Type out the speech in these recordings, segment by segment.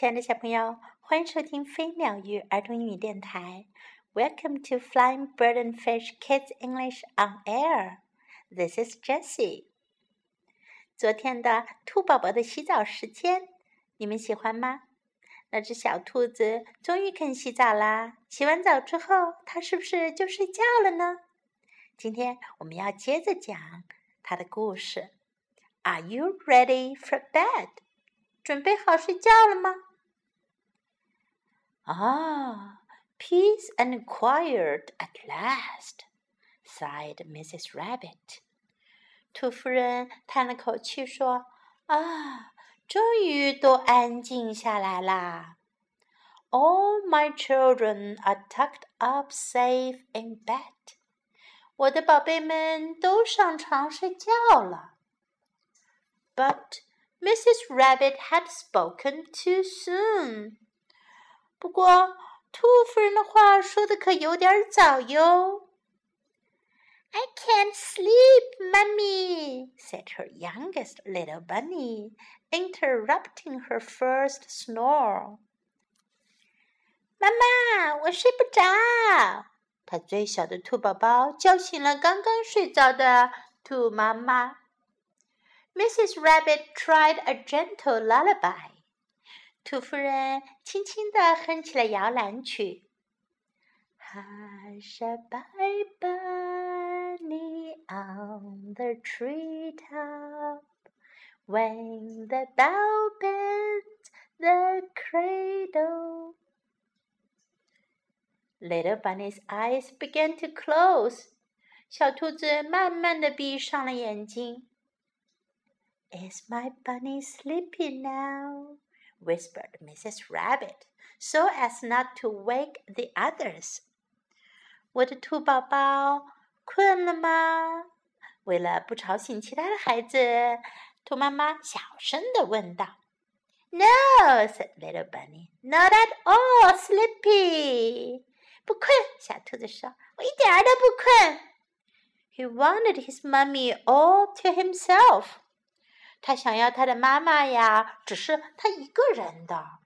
亲爱的小朋友，欢迎收听飞鸟鱼儿童英语电台。Welcome to Flying Bird and Fish Kids English on Air. This is Jessie. 昨天的兔宝宝的洗澡时间，你们喜欢吗？那只小兔子终于肯洗澡啦！洗完澡之后，它是不是就睡觉了呢？今天我们要接着讲它的故事。Are you ready for bed？准备好睡觉了吗 Ah, peace and quiet at last, sighed Mrs. Rabbit. 兔夫人叹了口气说：“啊，终于都安静下来啦。” All my children are tucked up safe in bed. 我的宝贝们都上床睡觉了。But Mrs. Rabbit had spoken too soon. 不过，兔夫人的话说的可有点早哟。I can't sleep, Mummy, said her youngest little bunny, interrupting her first snore. 妈妈，我睡不着。她最小的兔宝宝叫醒了刚刚睡着的兔妈妈。Mrs. Rabbit tried a gentle lullaby. 兔夫人轻轻地哼起了摇篮曲。Hush a bunny on the tree top, when the bell bends the cradle. Little bunny's eyes began to close. 小兔子慢慢的闭上了眼睛。Is my bunny sleepy now? whispered Mrs. Rabbit, so as not to wake the others. 我的兔宝宝困了吗？为了不吵醒其他的孩子，兔妈妈小声地问道。No, said little bunny, not at all sleepy. 不困，小兔子说，我一点儿都不困。He wanted his mummy all to himself. 他想要他的妈妈呀，只是他一个人的。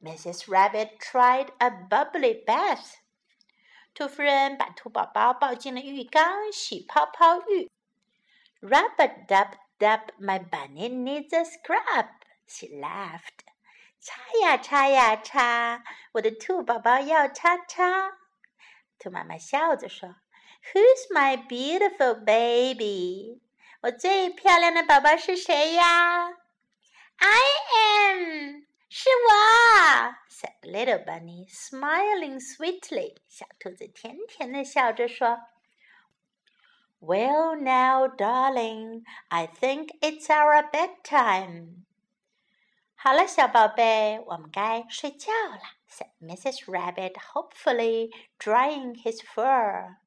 Mrs. Rabbit tried a bubbly bath。兔夫人把兔宝宝抱进了浴缸，洗泡泡浴。Rub a dub dub, my bunny needs a scrub. She laughed. 擦呀擦呀擦，我的兔宝宝要擦擦。兔妈妈笑着说：“Who's my beautiful baby？” 我最漂亮的宝宝是谁呀？I am，是我。said little bunny, smiling sweetly。小兔子甜甜的笑着说：“Well now, darling, I think it's our bedtime。”好了，小宝贝，我们该睡觉了。said Mrs. Rabbit, hopefully drying his fur.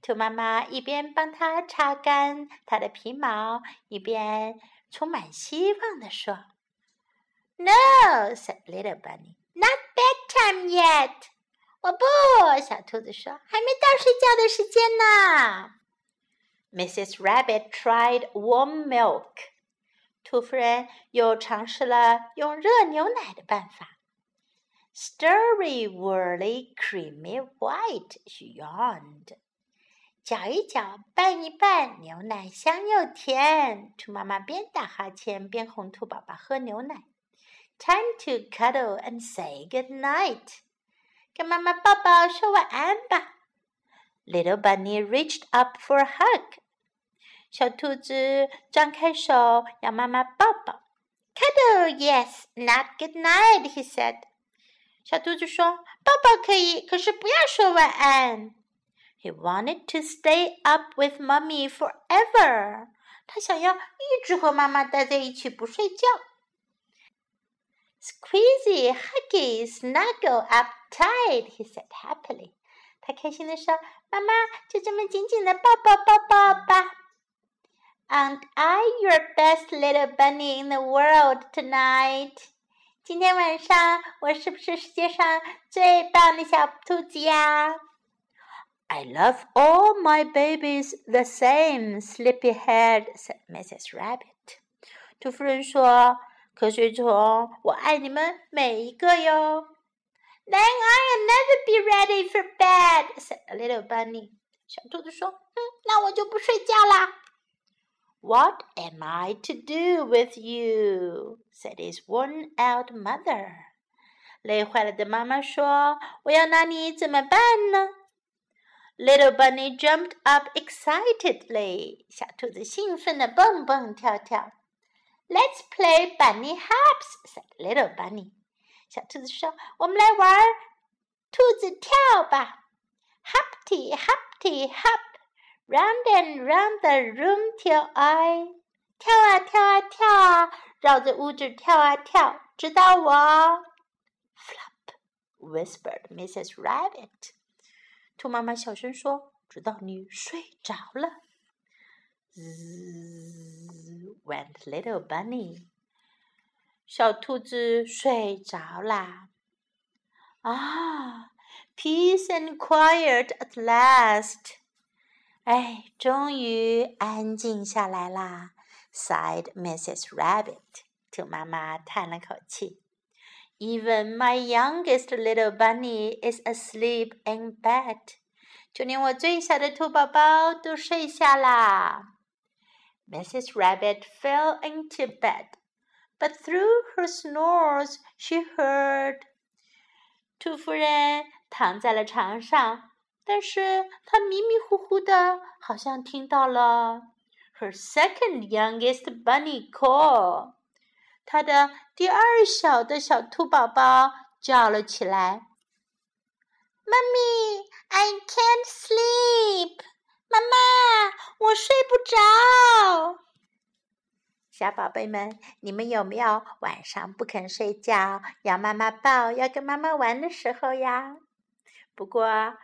兔妈妈一边帮它擦干它的皮毛，一边充满希望地说：“No,” said little bunny, “not bedtime yet.” 我不，小兔子说，还没到睡觉的时间呢。Mrs. Rabbit tried warm milk. 兔夫人又尝试了用热牛奶的办法。Stirry, whirly, creamy white, she yawned. 搅一搅，拌一拌，牛奶香又甜。兔妈妈边打哈欠边哄兔宝宝喝牛奶。Time to cuddle and say good night，跟妈妈抱抱说晚安吧。Little bunny reached up for a hug，小兔子张开手要妈妈抱抱。Cuddle yes, not good night, he said。小兔子说抱抱可以，可是不要说晚安。He wanted to stay up with mummy forever. 他想要一直和妈妈待在一起不睡觉。Squeezy, huggy, snuggle up tight, he said happily. 他开心地说：“妈妈，就这么紧紧的抱抱抱抱吧。” Aren't I your best little bunny in the world tonight? 今天晚上我是不是世界上最棒的小兔子呀 ？I love all my babies the same, sleepyhead," said Mrs. Rabbit. 兔夫人说：“ 瞌睡虫，我爱你们每一个哟。Then I'll never be ready for bed," said the little bunny. 小兔子说：“嗯，那我就不睡觉啦。” What am I to do with you? said his worn-out mother. 累坏了的妈妈说：“我要拿你怎么办呢？” Little bunny jumped up excitedly. 小兔子兴奋地蹦蹦跳跳。Let's play bunny hops," said little bunny. 小兔子说：“我们来玩兔子跳吧。” Humpty, Humpty, hop, round and round the room till I 跳啊跳啊跳啊，绕着屋子跳啊跳，直到我 flop whispered Mrs. Rabbit。 兔妈妈小声说：“直到你睡着了。” Zzz went little bunny。小兔子睡着啦。啊，peace and quiet at last。哎，终于安静下来啦。sighed Mrs. Rabbit。兔妈妈叹了口气。Even my youngest little bunny is asleep in bed。就连我最小的兔宝宝都睡下啦。Mrs. Rabbit fell into bed, but through her snores she heard. 兔夫人躺在了床上，但是她迷迷糊糊的，好像听到了 her second youngest bunny call。 他的第二小的小兔宝宝叫了起来妈咪 I can't sleep。妈妈，我睡不着。”小宝贝们，你们有没有晚上不肯睡觉，要妈妈抱，要跟妈妈玩的时候呀？不过，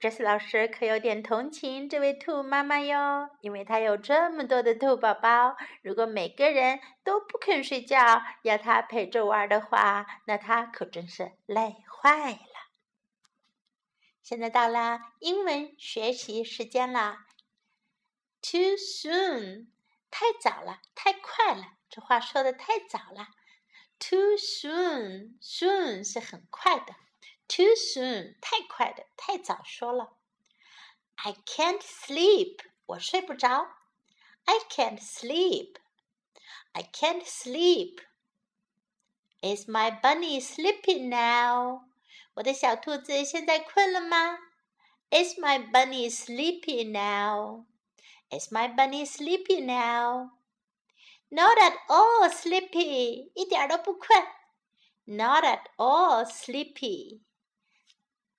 这次老师可有点同情这位兔妈妈哟，因为她有这么多的兔宝宝，如果每个人都不肯睡觉，要她陪着玩的话，那她可真是累坏了。现在到了英文学习时间了。Too soon，太早了，太快了。这话说的太早了。Too soon，soon 是很快的。Too soon，太快的，太早说了。I can't sleep，我睡不着。I can't sleep，I can't sleep。Is my bunny sleeping now？我的小兔子现在困了吗？Is my bunny sleepy now? Is my bunny sleepy now? Not at all sleepy，一点都不困。Not at all sleepy.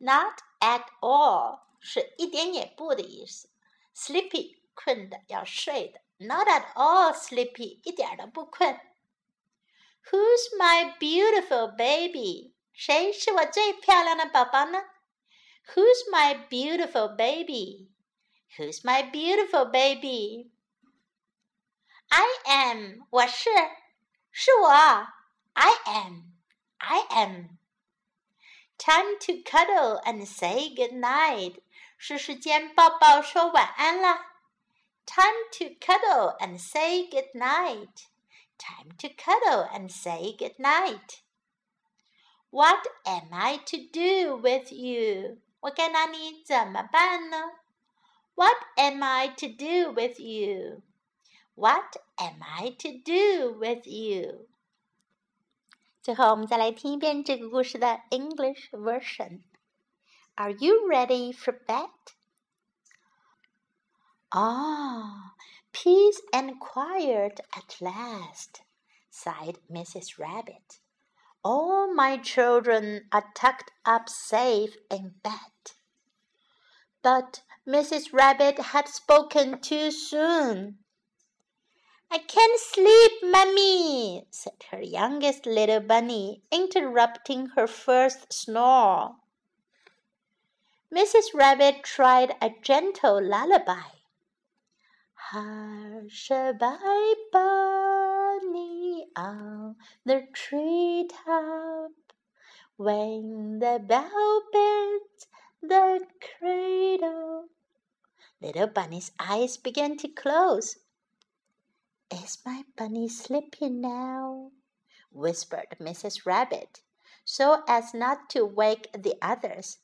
Not at all 是一点也不的意思。Sleepy 困的要睡的。Not at all sleepy，一点都不困。Who's my beautiful baby? 谁是我最漂亮的宝宝呢？Who's my beautiful baby? Who's my beautiful baby? I am，我是，是我。I am, I am. Time to cuddle and say good night，是时间抱抱说晚安啦。Time to cuddle and say good night. Time to cuddle and say good night. What am I to do with you？我该拿你怎么办呢？What am I to do with you？What am I to do with you？ 最后，我们再来听一遍这个故事的 English version。Are you ready for bed? Ah, peace and quiet at last, sighed Mrs. Rabbit. All my children are tucked up safe in bed. But Mrs. Rabbit had spoken too soon. I can't sleep, Mummy, said her youngest little bunny, interrupting her first snore. Mrs. Rabbit tried a gentle lullaby. Hush a bye bunny on the tree top. When the bell bends the cradle. Little Bunny's eyes began to close. Is my bunny sleeping now? whispered Mrs. Rabbit, so as not to wake the others.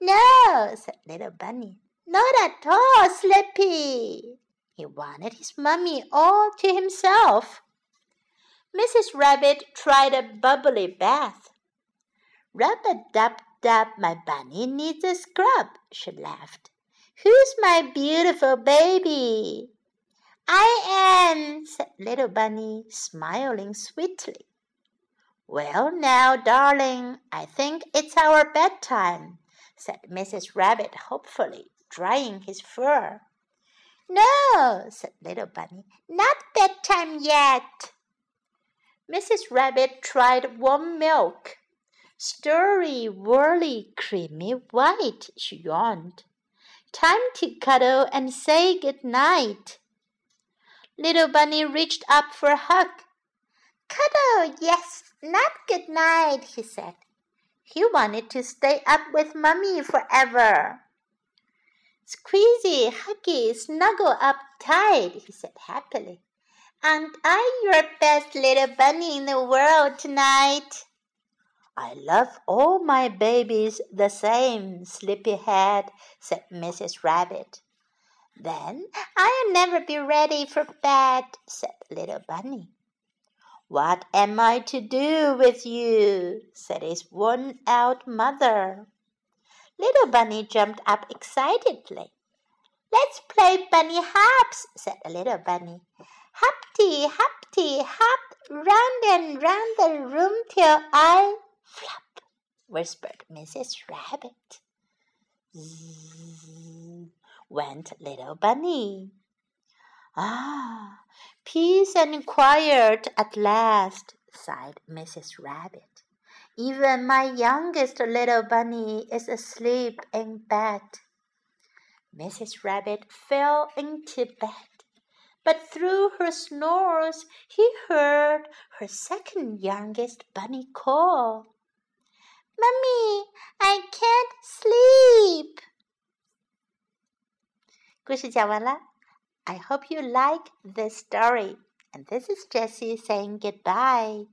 No, said little Bunny. Not at all, sleepy. He wanted his mummy all to himself. Mrs. Rabbit tried a bubbly bath. Rub a dub dub, my bunny needs a scrub, she laughed. Who's my beautiful baby? I am, said little bunny, smiling sweetly. Well, now, darling, I think it's our bedtime, said Mrs. Rabbit hopefully drying his fur. No, said little bunny, not bedtime yet. Mrs. Rabbit tried warm milk. Stirry, whirly, creamy white, she yawned. Time to cuddle and say good night. Little bunny reached up for a hug. Cuddle, yes, not good night, he said. He wanted to stay up with mummy forever. Squeezy, huggy, snuggle up tight, he said happily. Aren't I your best little bunny in the world tonight? I love all my babies the same, Sleepyhead, said Mrs. Rabbit. Then I'll never be ready for bed, said little bunny. What am I to do with you? said his worn out mother. Little Bunny jumped up excitedly. Let's play bunny hops, said the little bunny. Hopty, hopty, hop, round and round the room till I flop, whispered Mrs. Rabbit. Zzz, went little bunny. Ah, peace and quiet at last, sighed Mrs. Rabbit. Even my youngest little bunny is asleep in bed. Mrs. Rabbit fell into bed, but through her snores he heard her second youngest bunny call. Mummy, I can't sleep. 故事讲完了。I hope you like this story. And this is Jessie saying goodbye.